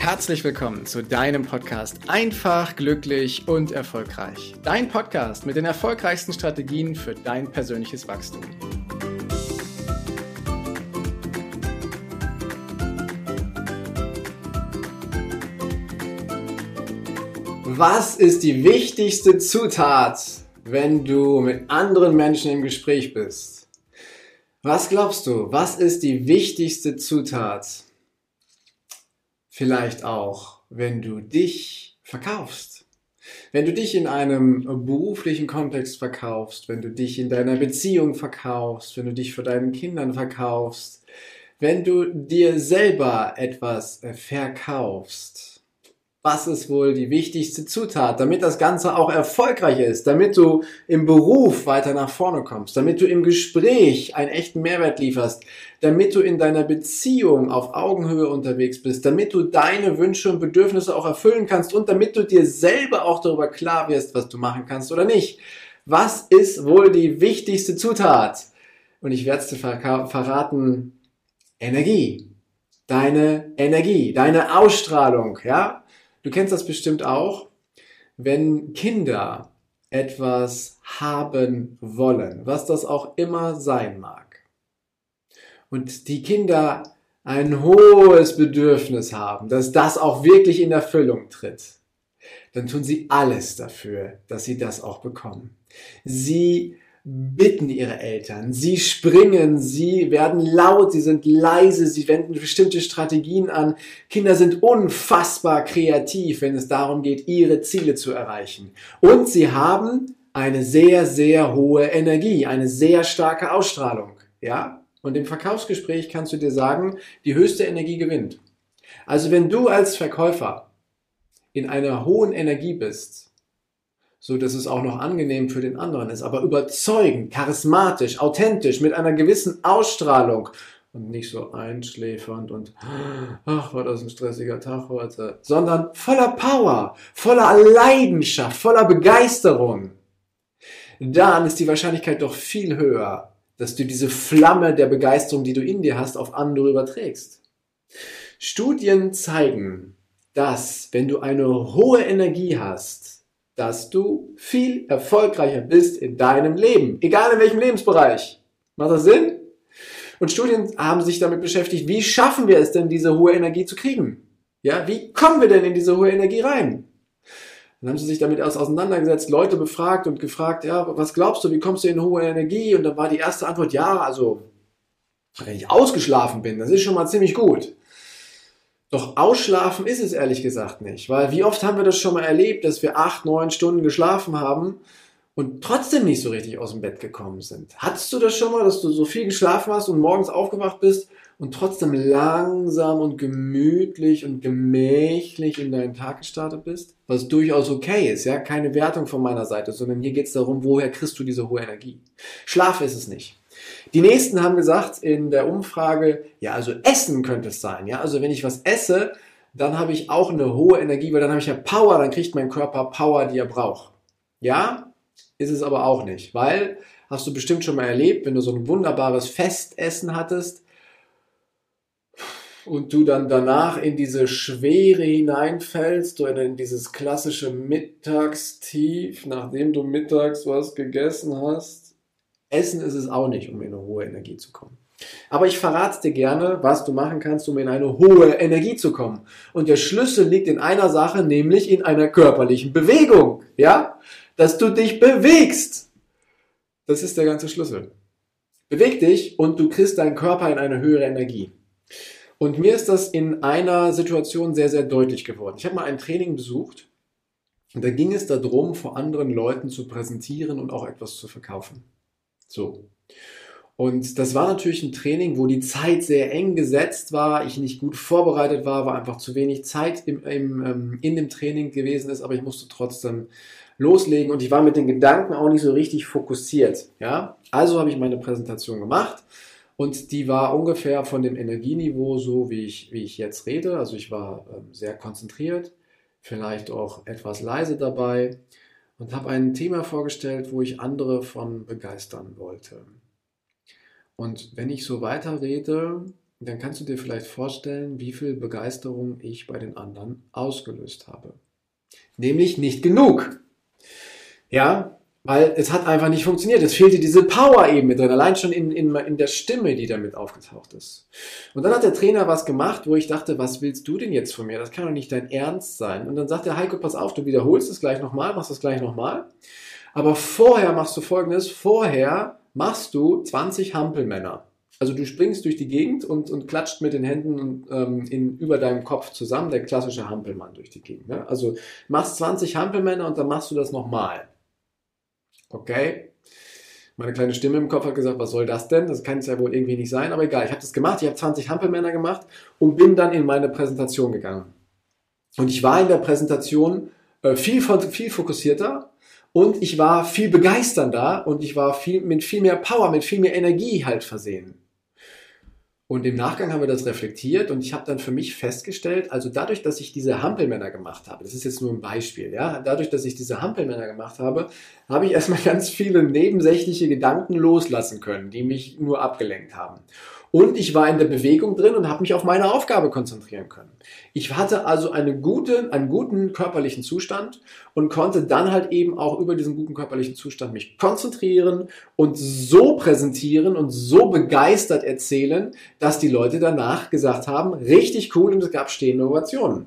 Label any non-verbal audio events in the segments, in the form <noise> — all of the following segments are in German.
Herzlich willkommen zu deinem Podcast Einfach, glücklich und erfolgreich. Dein Podcast mit den erfolgreichsten Strategien für dein persönliches Wachstum. Was ist die wichtigste Zutat, wenn du mit anderen Menschen im Gespräch bist? Was glaubst du, was ist die wichtigste Zutat? Vielleicht auch, wenn du dich verkaufst. Wenn du dich in einem beruflichen Kontext verkaufst, wenn du dich in deiner Beziehung verkaufst, wenn du dich vor deinen Kindern verkaufst, wenn du dir selber etwas verkaufst, was ist wohl die wichtigste Zutat, damit das Ganze auch erfolgreich ist, damit du im Beruf weiter nach vorne kommst, damit du im Gespräch einen echten Mehrwert lieferst, damit du in deiner Beziehung auf Augenhöhe unterwegs bist, damit du deine Wünsche und Bedürfnisse auch erfüllen kannst und damit du dir selber auch darüber klar wirst, was du machen kannst oder nicht. Was ist wohl die wichtigste Zutat? Und ich werde es dir verraten, Energie. Deine Energie, deine Ausstrahlung, ja? Du kennst das bestimmt auch, wenn Kinder etwas haben wollen, was das auch immer sein mag. Und die Kinder ein hohes Bedürfnis haben, dass das auch wirklich in Erfüllung tritt, dann tun sie alles dafür, dass sie das auch bekommen. Sie bitten ihre Eltern, sie springen, sie werden laut, sie sind leise, sie wenden bestimmte Strategien an. Kinder sind unfassbar kreativ, wenn es darum geht, ihre Ziele zu erreichen. Und sie haben eine sehr, sehr hohe Energie, eine sehr starke Ausstrahlung. Ja? Und im Verkaufsgespräch kannst du dir sagen, die höchste Energie gewinnt. Also wenn du als Verkäufer in einer hohen Energie bist, so dass es auch noch angenehm für den anderen ist, aber überzeugend, charismatisch, authentisch, mit einer gewissen Ausstrahlung und nicht so einschläfernd und ach, war das ein stressiger Tag heute, sondern voller Power, voller Leidenschaft, voller Begeisterung. Dann ist die Wahrscheinlichkeit doch viel höher, dass du diese Flamme der Begeisterung, die du in dir hast, auf andere überträgst. Studien zeigen, dass wenn du eine hohe Energie hast, dass du viel erfolgreicher bist in deinem Leben, egal in welchem Lebensbereich. Macht das Sinn? Und Studien haben sich damit beschäftigt, wie schaffen wir es denn, diese hohe Energie zu kriegen? Ja, wie kommen wir denn in diese hohe Energie rein? Dann haben sie sich damit auseinandergesetzt, Leute befragt und gefragt, ja, was glaubst du, wie kommst du in hohe Energie? Und dann war die erste Antwort, ja, also, wenn ich ausgeschlafen bin, das ist schon mal ziemlich gut. Doch ausschlafen ist es ehrlich gesagt nicht, weil wie oft haben wir das schon mal erlebt, dass wir acht, neun Stunden geschlafen haben und trotzdem nicht so richtig aus dem Bett gekommen sind. Hattest du das schon mal, dass du so viel geschlafen hast und morgens aufgewacht bist und trotzdem langsam und gemütlich und gemächlich in deinen Tag gestartet bist? Was durchaus okay ist, ja, keine Wertung von meiner Seite, sondern hier geht es darum, woher kriegst du diese hohe Energie? Schlaf ist es nicht. Die nächsten haben gesagt in der Umfrage, ja, also Essen könnte es sein. Ja, also wenn ich was esse, dann habe ich auch eine hohe Energie, weil dann habe ich ja Power, dann kriegt mein Körper Power, die er braucht. Ja, ist es aber auch nicht, weil hast du bestimmt schon mal erlebt, wenn du so ein wunderbares Festessen hattest und du dann danach in diese Schwere hineinfällst oder in dieses klassische Mittagstief, nachdem du mittags was gegessen hast Essen ist es auch nicht, um in eine hohe Energie zu kommen. Aber ich verrate dir gerne, was du machen kannst, um in eine hohe Energie zu kommen. Und der Schlüssel liegt in einer Sache, nämlich in einer körperlichen Bewegung. Ja? Dass du dich bewegst. Das ist der ganze Schlüssel. Beweg dich und du kriegst deinen Körper in eine höhere Energie. Und mir ist das in einer Situation sehr, sehr deutlich geworden. Ich habe mal ein Training besucht und da ging es darum, vor anderen Leuten zu präsentieren und auch etwas zu verkaufen. So. Und das war natürlich ein Training, wo die Zeit sehr eng gesetzt war, ich nicht gut vorbereitet war, war einfach zu wenig Zeit im, im, ähm, in dem Training gewesen ist, aber ich musste trotzdem loslegen und ich war mit den Gedanken auch nicht so richtig fokussiert. Ja? Also habe ich meine Präsentation gemacht und die war ungefähr von dem Energieniveau so, wie ich, wie ich jetzt rede. Also ich war ähm, sehr konzentriert, vielleicht auch etwas leise dabei und habe ein Thema vorgestellt, wo ich andere von begeistern wollte. Und wenn ich so weiterrede, dann kannst du dir vielleicht vorstellen, wie viel Begeisterung ich bei den anderen ausgelöst habe. Nämlich nicht genug. Ja, weil es hat einfach nicht funktioniert. Es fehlte diese Power eben mit drin, allein schon in, in, in der Stimme, die damit aufgetaucht ist. Und dann hat der Trainer was gemacht, wo ich dachte, was willst du denn jetzt von mir? Das kann doch nicht dein Ernst sein. Und dann sagt der Heiko, pass auf, du wiederholst es gleich nochmal, machst es gleich nochmal. Aber vorher machst du folgendes, vorher machst du 20 Hampelmänner. Also du springst durch die Gegend und, und klatscht mit den Händen ähm, in, über deinem Kopf zusammen, der klassische Hampelmann durch die Gegend. Ne? Also machst 20 Hampelmänner und dann machst du das nochmal. Okay? Meine kleine Stimme im Kopf hat gesagt, was soll das denn? Das kann es ja wohl irgendwie nicht sein, aber egal. Ich habe das gemacht, ich habe 20 Hampelmänner gemacht und bin dann in meine Präsentation gegangen. Und ich war in der Präsentation äh, viel, viel fokussierter und ich war viel begeisternder und ich war viel, mit viel mehr Power, mit viel mehr Energie halt versehen. Und im Nachgang haben wir das reflektiert und ich habe dann für mich festgestellt, also dadurch, dass ich diese Hampelmänner gemacht habe, das ist jetzt nur ein Beispiel, ja, dadurch, dass ich diese Hampelmänner gemacht habe, habe ich <laughs> erstmal ganz viele nebensächliche Gedanken loslassen können, die mich nur abgelenkt haben. Und ich war in der Bewegung drin und habe mich auf meine Aufgabe konzentrieren können. Ich hatte also eine gute, einen guten körperlichen Zustand und konnte dann halt eben auch über diesen guten körperlichen Zustand mich konzentrieren und so präsentieren und so begeistert erzählen, dass die Leute danach gesagt haben, richtig cool und es gab stehende Ovationen.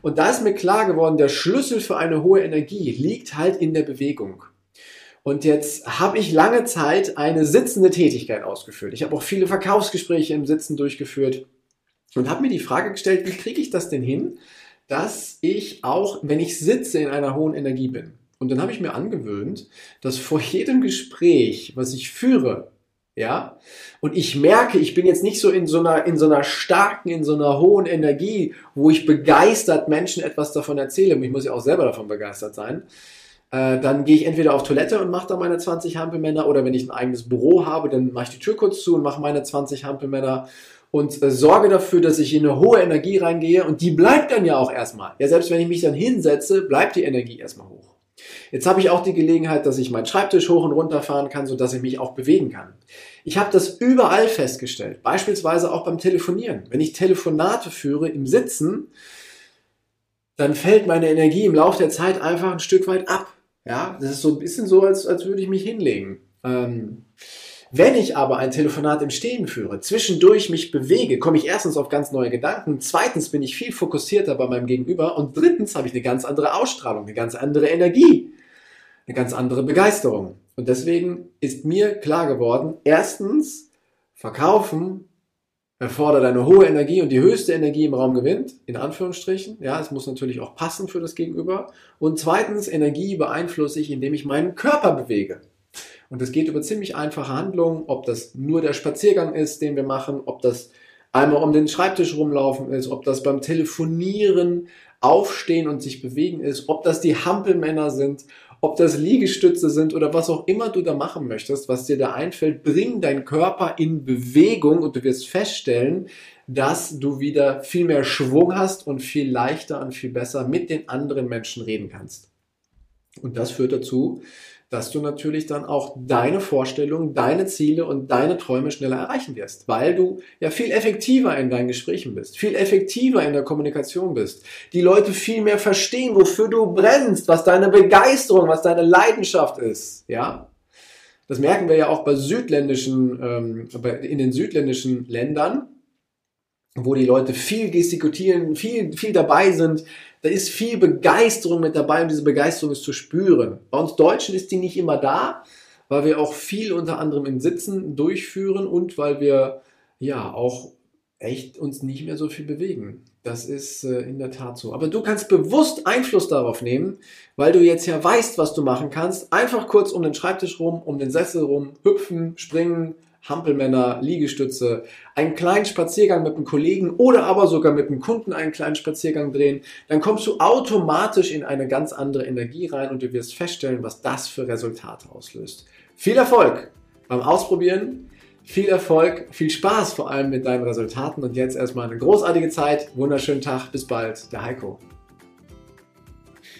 Und da ist mir klar geworden, der Schlüssel für eine hohe Energie liegt halt in der Bewegung. Und jetzt habe ich lange Zeit eine sitzende Tätigkeit ausgeführt. Ich habe auch viele Verkaufsgespräche im Sitzen durchgeführt und habe mir die Frage gestellt, wie kriege ich das denn hin, dass ich auch, wenn ich sitze, in einer hohen Energie bin. Und dann habe ich mir angewöhnt, dass vor jedem Gespräch, was ich führe, ja, und ich merke, ich bin jetzt nicht so in so einer, in so einer starken, in so einer hohen Energie, wo ich begeistert Menschen etwas davon erzähle, und ich muss ja auch selber davon begeistert sein, äh, dann gehe ich entweder auf Toilette und mache da meine 20 Hampelmänner. Oder wenn ich ein eigenes Büro habe, dann mache ich die Tür kurz zu und mache meine 20 Hampelmänner. Und äh, sorge dafür, dass ich in eine hohe Energie reingehe. Und die bleibt dann ja auch erstmal. Ja, selbst wenn ich mich dann hinsetze, bleibt die Energie erstmal hoch. Jetzt habe ich auch die Gelegenheit, dass ich meinen Schreibtisch hoch und runter fahren kann, sodass ich mich auch bewegen kann. Ich habe das überall festgestellt, beispielsweise auch beim Telefonieren. Wenn ich Telefonate führe im Sitzen, dann fällt meine Energie im Laufe der Zeit einfach ein Stück weit ab. Ja, das ist so ein bisschen so, als, als würde ich mich hinlegen. Ähm, wenn ich aber ein Telefonat im Stehen führe, zwischendurch mich bewege, komme ich erstens auf ganz neue Gedanken, zweitens bin ich viel fokussierter bei meinem Gegenüber und drittens habe ich eine ganz andere Ausstrahlung, eine ganz andere Energie, eine ganz andere Begeisterung. Und deswegen ist mir klar geworden, erstens, verkaufen erfordert eine hohe Energie und die höchste Energie im Raum gewinnt, in Anführungsstrichen. Ja, es muss natürlich auch passen für das Gegenüber. Und zweitens, Energie beeinflusse ich, indem ich meinen Körper bewege. Und das geht über ziemlich einfache Handlungen, ob das nur der Spaziergang ist, den wir machen, ob das einmal um den Schreibtisch rumlaufen ist, ob das beim Telefonieren aufstehen und sich bewegen ist, ob das die Hampelmänner sind, ob das Liegestütze sind oder was auch immer du da machen möchtest, was dir da einfällt, bring deinen Körper in Bewegung und du wirst feststellen, dass du wieder viel mehr Schwung hast und viel leichter und viel besser mit den anderen Menschen reden kannst. Und das führt dazu, dass du natürlich dann auch deine Vorstellungen, deine Ziele und deine Träume schneller erreichen wirst, weil du ja viel effektiver in deinen Gesprächen bist, viel effektiver in der Kommunikation bist, die Leute viel mehr verstehen, wofür du brennst, was deine Begeisterung, was deine Leidenschaft ist, ja. Das merken wir ja auch bei südländischen, ähm, in den südländischen Ländern, wo die Leute viel gestikulieren, viel, viel dabei sind, da ist viel Begeisterung mit dabei und diese Begeisterung ist zu spüren. Bei uns Deutschen ist die nicht immer da, weil wir auch viel unter anderem im Sitzen durchführen und weil wir ja auch echt uns nicht mehr so viel bewegen. Das ist äh, in der Tat so. Aber du kannst bewusst Einfluss darauf nehmen, weil du jetzt ja weißt, was du machen kannst. Einfach kurz um den Schreibtisch rum, um den Sessel rum, hüpfen, springen, Hampelmänner, Liegestütze, einen kleinen Spaziergang mit einem Kollegen oder aber sogar mit einem Kunden einen kleinen Spaziergang drehen, dann kommst du automatisch in eine ganz andere Energie rein und du wirst feststellen, was das für Resultate auslöst. Viel Erfolg beim Ausprobieren, viel Erfolg, viel Spaß vor allem mit deinen Resultaten und jetzt erstmal eine großartige Zeit, wunderschönen Tag, bis bald, der Heiko.